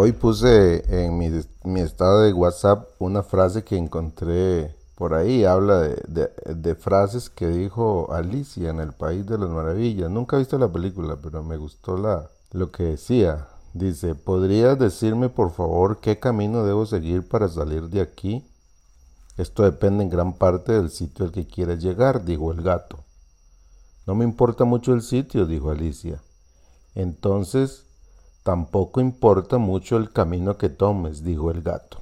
Hoy puse en mi, mi, estado de WhatsApp una frase que encontré por ahí. Habla de, de, frases que dijo Alicia en el País de las Maravillas. Nunca he visto la película, pero me gustó la, lo que decía. Dice, ¿podrías decirme por favor qué camino debo seguir para salir de aquí? Esto depende en gran parte del sitio al que quieras llegar, dijo el gato. No me importa mucho el sitio, dijo Alicia. Entonces, tampoco importa mucho el camino que tomes, dijo el gato.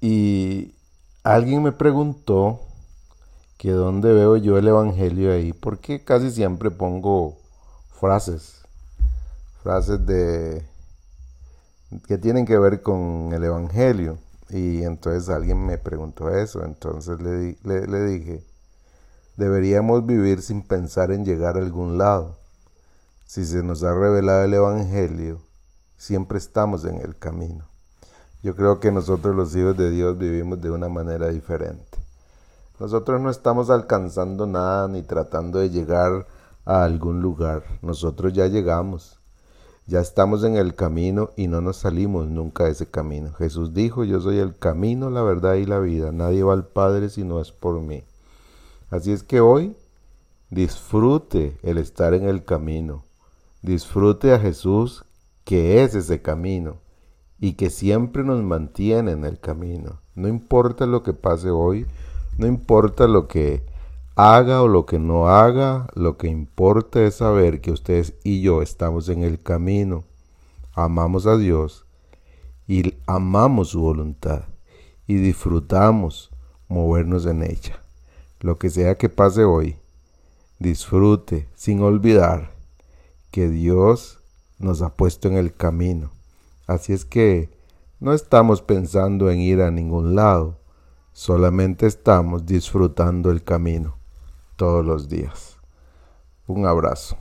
Y alguien me preguntó que dónde veo yo el Evangelio ahí, porque casi siempre pongo frases, frases de que tienen que ver con el Evangelio. Y entonces alguien me preguntó eso, entonces le, le, dije, deberíamos vivir sin pensar en llegar a algún lado. Si se nos ha revelado el Evangelio, siempre estamos en el camino. Yo creo que nosotros los hijos de Dios vivimos de una manera diferente. Nosotros no estamos alcanzando nada ni tratando de llegar a algún lugar. Nosotros ya llegamos. Ya estamos en el camino y no nos salimos nunca de ese camino. Jesús dijo, yo soy el camino, la verdad y la vida. Nadie va al Padre si no es por mí. Así es que hoy disfrute el estar en el camino. Disfrute a Jesús que es ese camino y que siempre nos mantiene en el camino. No importa lo que pase hoy, no importa lo que haga o lo que no haga, lo que importa es saber que ustedes y yo estamos en el camino, amamos a Dios y amamos su voluntad y disfrutamos movernos en ella. Lo que sea que pase hoy, disfrute sin olvidar que Dios nos ha puesto en el camino. Así es que no estamos pensando en ir a ningún lado, solamente estamos disfrutando el camino todos los días. Un abrazo.